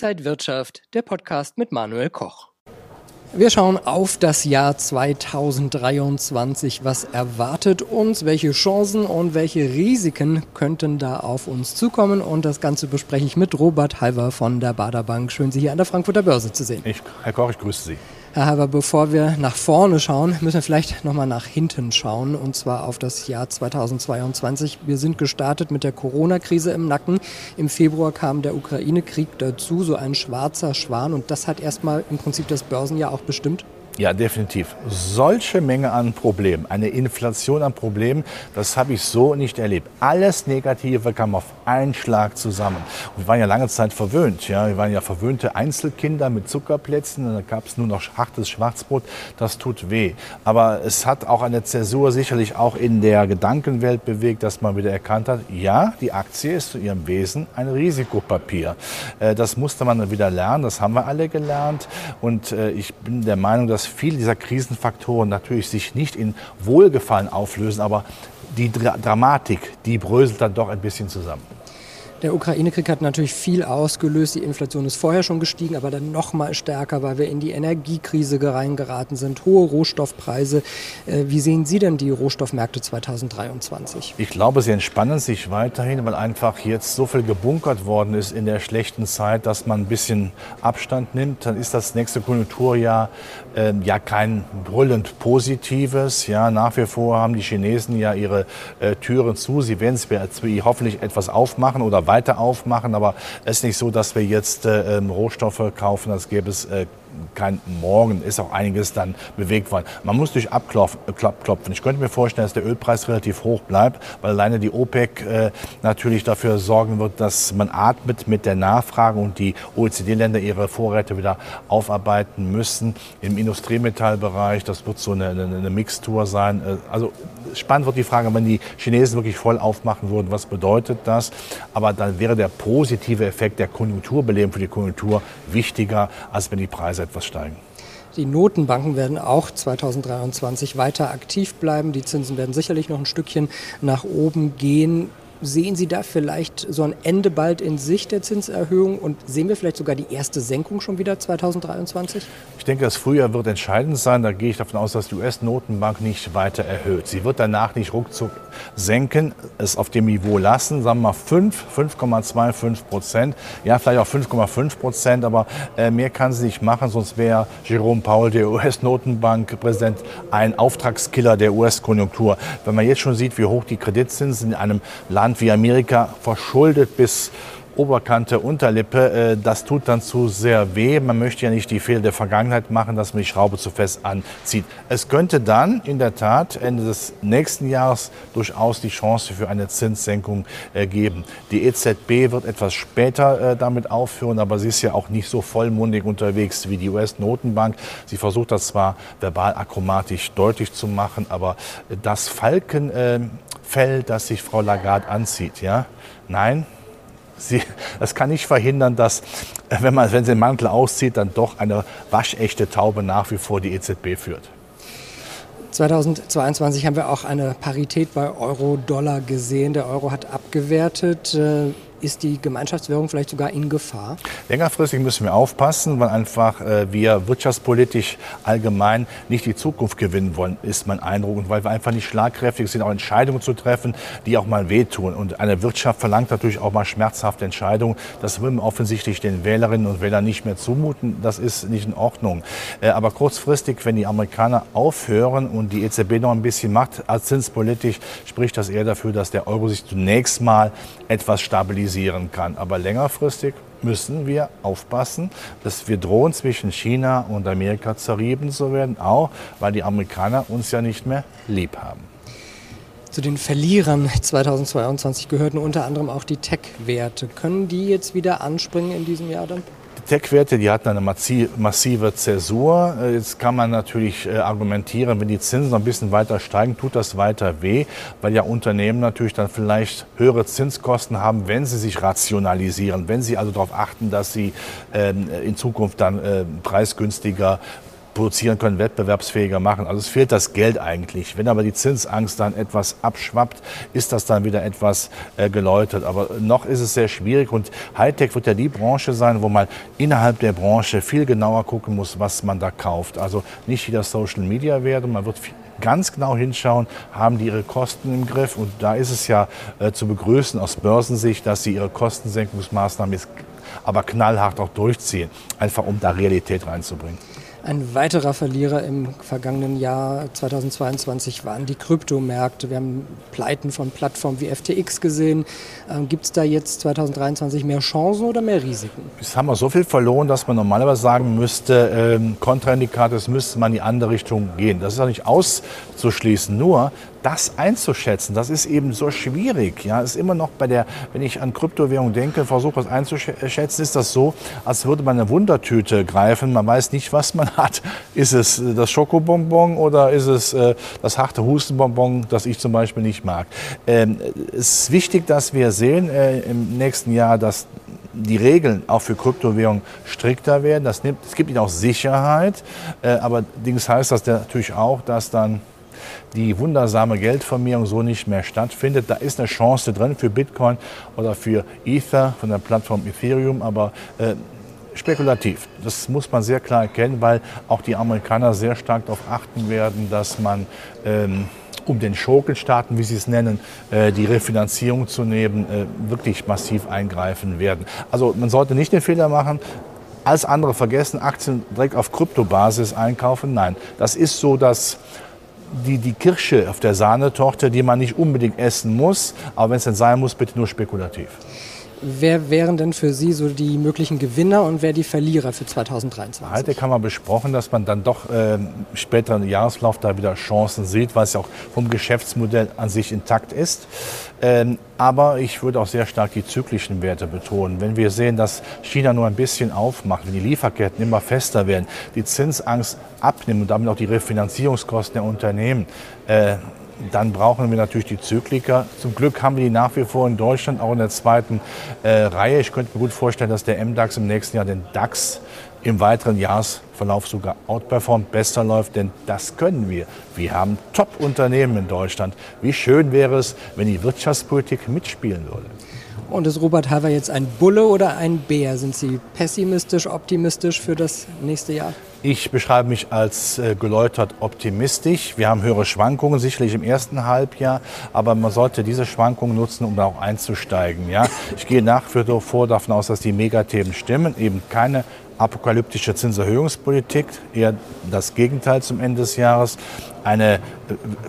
Inside Wirtschaft, der Podcast mit Manuel Koch. Wir schauen auf das Jahr 2023. Was erwartet uns? Welche Chancen und welche Risiken könnten da auf uns zukommen? Und das Ganze bespreche ich mit Robert Halver von der Baderbank. Schön, Sie hier an der Frankfurter Börse zu sehen. Ich, Herr Koch, ich grüße Sie. Herr Halver, bevor wir nach vorne schauen, müssen wir vielleicht nochmal nach hinten schauen und zwar auf das Jahr 2022. Wir sind gestartet mit der Corona-Krise im Nacken. Im Februar kam der Ukraine-Krieg dazu, so ein schwarzer Schwan und das hat erstmal im Prinzip das Börsenjahr auch bestimmt. Ja, definitiv. Solche Menge an Problemen, eine Inflation an Problemen, das habe ich so nicht erlebt. Alles Negative kam auf einen Schlag zusammen. Und wir waren ja lange Zeit verwöhnt. Ja? Wir waren ja verwöhnte Einzelkinder mit Zuckerplätzen. Und dann gab es nur noch hartes Schwarzbrot. Das tut weh. Aber es hat auch eine Zäsur sicherlich auch in der Gedankenwelt bewegt, dass man wieder erkannt hat, ja, die Aktie ist zu ihrem Wesen ein Risikopapier. Äh, das musste man wieder lernen. Das haben wir alle gelernt. Und äh, ich bin der Meinung, dass viele dieser Krisenfaktoren natürlich sich nicht in Wohlgefallen auflösen, aber die Dramatik, die bröselt dann doch ein bisschen zusammen. Der Ukraine-Krieg hat natürlich viel ausgelöst. Die Inflation ist vorher schon gestiegen, aber dann noch mal stärker, weil wir in die Energiekrise reingeraten sind. Hohe Rohstoffpreise. Äh, wie sehen Sie denn die Rohstoffmärkte 2023? Ich glaube, sie entspannen sich weiterhin, weil einfach jetzt so viel gebunkert worden ist in der schlechten Zeit, dass man ein bisschen Abstand nimmt. Dann ist das nächste Konjunkturjahr äh, ja kein brüllend positives. Ja, nach wie vor haben die Chinesen ja ihre äh, Türen zu. Sie werden es hoffentlich etwas aufmachen oder weiter aufmachen. Aber es ist nicht so, dass wir jetzt äh, ähm, Rohstoffe kaufen, als gäbe es äh, kein Morgen ist auch einiges dann bewegt worden. Man muss durch abklopfen. Äh, ich könnte mir vorstellen, dass der Ölpreis relativ hoch bleibt, weil alleine die OPEC äh, natürlich dafür sorgen wird, dass man atmet mit der Nachfrage und die OECD-Länder ihre Vorräte wieder aufarbeiten müssen. Im Industriemetallbereich, das wird so eine, eine, eine Mixtur sein. Äh, also spannend wird die Frage, wenn die Chinesen wirklich voll aufmachen würden, was bedeutet das? Aber dann wäre der positive Effekt der Konjunkturbelebung für die Konjunktur wichtiger, als wenn die Preise etwas steigen. Die Notenbanken werden auch 2023 weiter aktiv bleiben. Die Zinsen werden sicherlich noch ein Stückchen nach oben gehen. Sehen Sie da vielleicht so ein Ende bald in Sicht der Zinserhöhung und sehen wir vielleicht sogar die erste Senkung schon wieder 2023? Ich denke, das Frühjahr wird entscheidend sein. Da gehe ich davon aus, dass die US-Notenbank nicht weiter erhöht. Sie wird danach nicht ruckzuck senken, es auf dem Niveau lassen, sagen wir mal 5, 5,25 Prozent, ja vielleicht auch 5,5 Prozent, aber äh, mehr kann sie nicht machen, sonst wäre Jerome Powell, der US-Notenbankpräsident, ein Auftragskiller der US-Konjunktur. Wenn man jetzt schon sieht, wie hoch die Kreditzinsen in einem Land Land wie Amerika verschuldet bis Oberkante, Unterlippe, äh, das tut dann zu sehr weh. Man möchte ja nicht die Fehler der Vergangenheit machen, dass man die Schraube zu fest anzieht. Es könnte dann in der Tat Ende des nächsten Jahres durchaus die Chance für eine Zinssenkung äh, geben. Die EZB wird etwas später äh, damit aufhören, aber sie ist ja auch nicht so vollmundig unterwegs wie die US-Notenbank. Sie versucht das zwar verbal akromatisch deutlich zu machen, aber das Falkenfell, das sich Frau Lagarde anzieht, ja, nein, Sie, das kann nicht verhindern, dass, äh, wenn, man, wenn sie den Mantel auszieht, dann doch eine waschechte Taube nach wie vor die EZB führt. 2022 haben wir auch eine Parität bei Euro-Dollar gesehen. Der Euro hat abgewertet. Ist die Gemeinschaftswährung vielleicht sogar in Gefahr? Längerfristig müssen wir aufpassen, weil einfach äh, wir wirtschaftspolitisch allgemein nicht die Zukunft gewinnen wollen, ist mein Eindruck. Und weil wir einfach nicht schlagkräftig sind, auch Entscheidungen zu treffen, die auch mal wehtun. Und eine Wirtschaft verlangt natürlich auch mal schmerzhafte Entscheidungen. Das will man offensichtlich den Wählerinnen und Wählern nicht mehr zumuten. Das ist nicht in Ordnung. Äh, aber kurzfristig, wenn die Amerikaner aufhören und die EZB noch ein bisschen macht, als zinspolitisch, spricht das eher dafür, dass der Euro sich zunächst mal etwas stabilisiert stabilisieren kann. Aber längerfristig müssen wir aufpassen, dass wir drohen zwischen China und Amerika zerrieben zu werden, auch weil die Amerikaner uns ja nicht mehr lieb haben. Zu den Verlierern 2022 gehörten unter anderem auch die Tech-Werte. Können die jetzt wieder anspringen in diesem Jahr dann? Tech-Werte, die hatten eine massive Zäsur. Äh, jetzt kann man natürlich äh, argumentieren, wenn die Zinsen noch ein bisschen weiter steigen, tut das weiter weh, weil ja Unternehmen natürlich dann vielleicht höhere Zinskosten haben, wenn sie sich rationalisieren, wenn sie also darauf achten, dass sie ähm, in Zukunft dann äh, preisgünstiger produzieren können, wettbewerbsfähiger machen. Also es fehlt das Geld eigentlich. Wenn aber die Zinsangst dann etwas abschwappt, ist das dann wieder etwas äh, geläutert. Aber noch ist es sehr schwierig und Hightech wird ja die Branche sein, wo man innerhalb der Branche viel genauer gucken muss, was man da kauft. Also nicht wieder Social Media werden, man wird ganz genau hinschauen, haben die ihre Kosten im Griff. Und da ist es ja äh, zu begrüßen aus Börsensicht, dass sie ihre Kostensenkungsmaßnahmen jetzt aber knallhart auch durchziehen, einfach um da Realität reinzubringen. Ein weiterer Verlierer im vergangenen Jahr 2022 waren die Kryptomärkte. Wir haben Pleiten von Plattformen wie FTX gesehen. Ähm, Gibt es da jetzt 2023 mehr Chancen oder mehr Risiken? Jetzt haben wir so viel verloren, dass man normalerweise sagen müsste, ähm, Kontraindikator, es müsste man in die andere Richtung gehen. Das ist auch nicht auszuschließen. Nur das einzuschätzen, das ist eben so schwierig. Ja, ist immer noch bei der, wenn ich an Kryptowährung denke, versuche was einzuschätzen, ist das so, als würde man eine Wundertüte greifen. Man weiß nicht, was man hat. Ist es das Schokobonbon oder ist es äh, das harte Hustenbonbon, das ich zum Beispiel nicht mag? Ähm, es ist wichtig, dass wir sehen äh, im nächsten Jahr, dass die Regeln auch für Kryptowährungen strikter werden. Das nimmt, es gibt ihnen auch Sicherheit, äh, aber Dings heißt das natürlich auch, dass dann die wundersame Geldvermehrung so nicht mehr stattfindet. Da ist eine Chance drin für Bitcoin oder für Ether von der Plattform Ethereum, aber äh, spekulativ. Das muss man sehr klar erkennen, weil auch die Amerikaner sehr stark darauf achten werden, dass man ähm, um den Schurkenstaaten, wie sie es nennen, äh, die Refinanzierung zu nehmen, äh, wirklich massiv eingreifen werden. Also man sollte nicht den Fehler machen, als andere vergessen, Aktien direkt auf Kryptobasis einkaufen. Nein, das ist so, dass die, die Kirsche auf der Sahnetorte, die man nicht unbedingt essen muss, aber wenn es denn sein muss, bitte nur spekulativ. Wer wären denn für Sie so die möglichen Gewinner und wer die Verlierer für 2023? Heute haben wir besprochen, dass man dann doch äh, später im Jahreslauf da wieder Chancen sieht, weil es ja auch vom Geschäftsmodell an sich intakt ist. Ähm, aber ich würde auch sehr stark die zyklischen Werte betonen. Wenn wir sehen, dass China nur ein bisschen aufmacht, wenn die Lieferketten immer fester werden, die Zinsangst abnimmt und damit auch die Refinanzierungskosten der Unternehmen, äh, dann brauchen wir natürlich die Zykliker. Zum Glück haben wir die nach wie vor in Deutschland, auch in der zweiten äh, Reihe. Ich könnte mir gut vorstellen, dass der MDAX im nächsten Jahr den DAX im weiteren Jahresverlauf sogar outperformt, besser läuft, denn das können wir. Wir haben Top-Unternehmen in Deutschland. Wie schön wäre es, wenn die Wirtschaftspolitik mitspielen würde. Und ist Robert Halver jetzt ein Bulle oder ein Bär? Sind Sie pessimistisch, optimistisch für das nächste Jahr? Ich beschreibe mich als äh, geläutert optimistisch. Wir haben höhere Schwankungen, sicherlich im ersten Halbjahr, aber man sollte diese Schwankungen nutzen, um da auch einzusteigen. Ja? Ich gehe nach wie vor davon aus, dass die Megathemen stimmen, eben keine apokalyptische Zinserhöhungspolitik, eher das Gegenteil zum Ende des Jahres. Eine äh,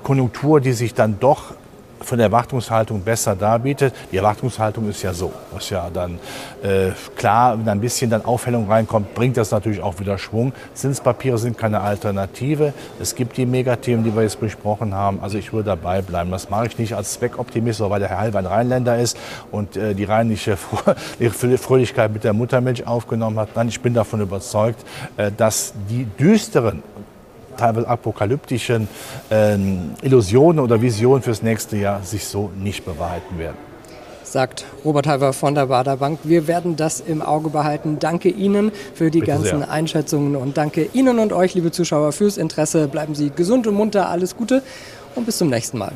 Konjunktur, die sich dann doch von der Erwartungshaltung besser darbietet. Die Erwartungshaltung ist ja so, dass ja dann äh, klar, wenn ein bisschen dann Aufhellung reinkommt, bringt das natürlich auch wieder Schwung. Zinspapiere sind keine Alternative. Es gibt die Megathemen, die wir jetzt besprochen haben. Also ich würde dabei bleiben. Das mache ich nicht als Zweckoptimist, weil der Herr Halber ein Rheinländer ist und äh, die rheinische Fröhlichkeit mit der Muttermilch aufgenommen hat. Nein, ich bin davon überzeugt, äh, dass die düsteren teilweise apokalyptischen äh, Illusionen oder Visionen fürs nächste Jahr sich so nicht bewahrheiten werden. Sagt Robert Halver von der Bader Bank. Wir werden das im Auge behalten. Danke Ihnen für die Bitte ganzen sehr. Einschätzungen und danke Ihnen und euch, liebe Zuschauer, fürs Interesse. Bleiben Sie gesund und munter. Alles Gute und bis zum nächsten Mal.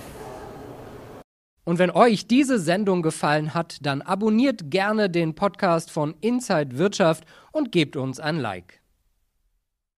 Und wenn euch diese Sendung gefallen hat, dann abonniert gerne den Podcast von Inside Wirtschaft und gebt uns ein Like.